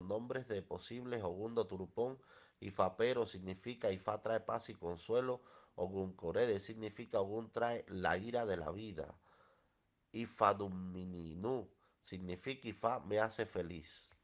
nombres de posibles Ogundo Turupón, Ifapero significa Ifá trae paz y consuelo, Ogun Corede significa Ogun trae la ira de la vida, Ifadumininu significa Ifá me hace feliz.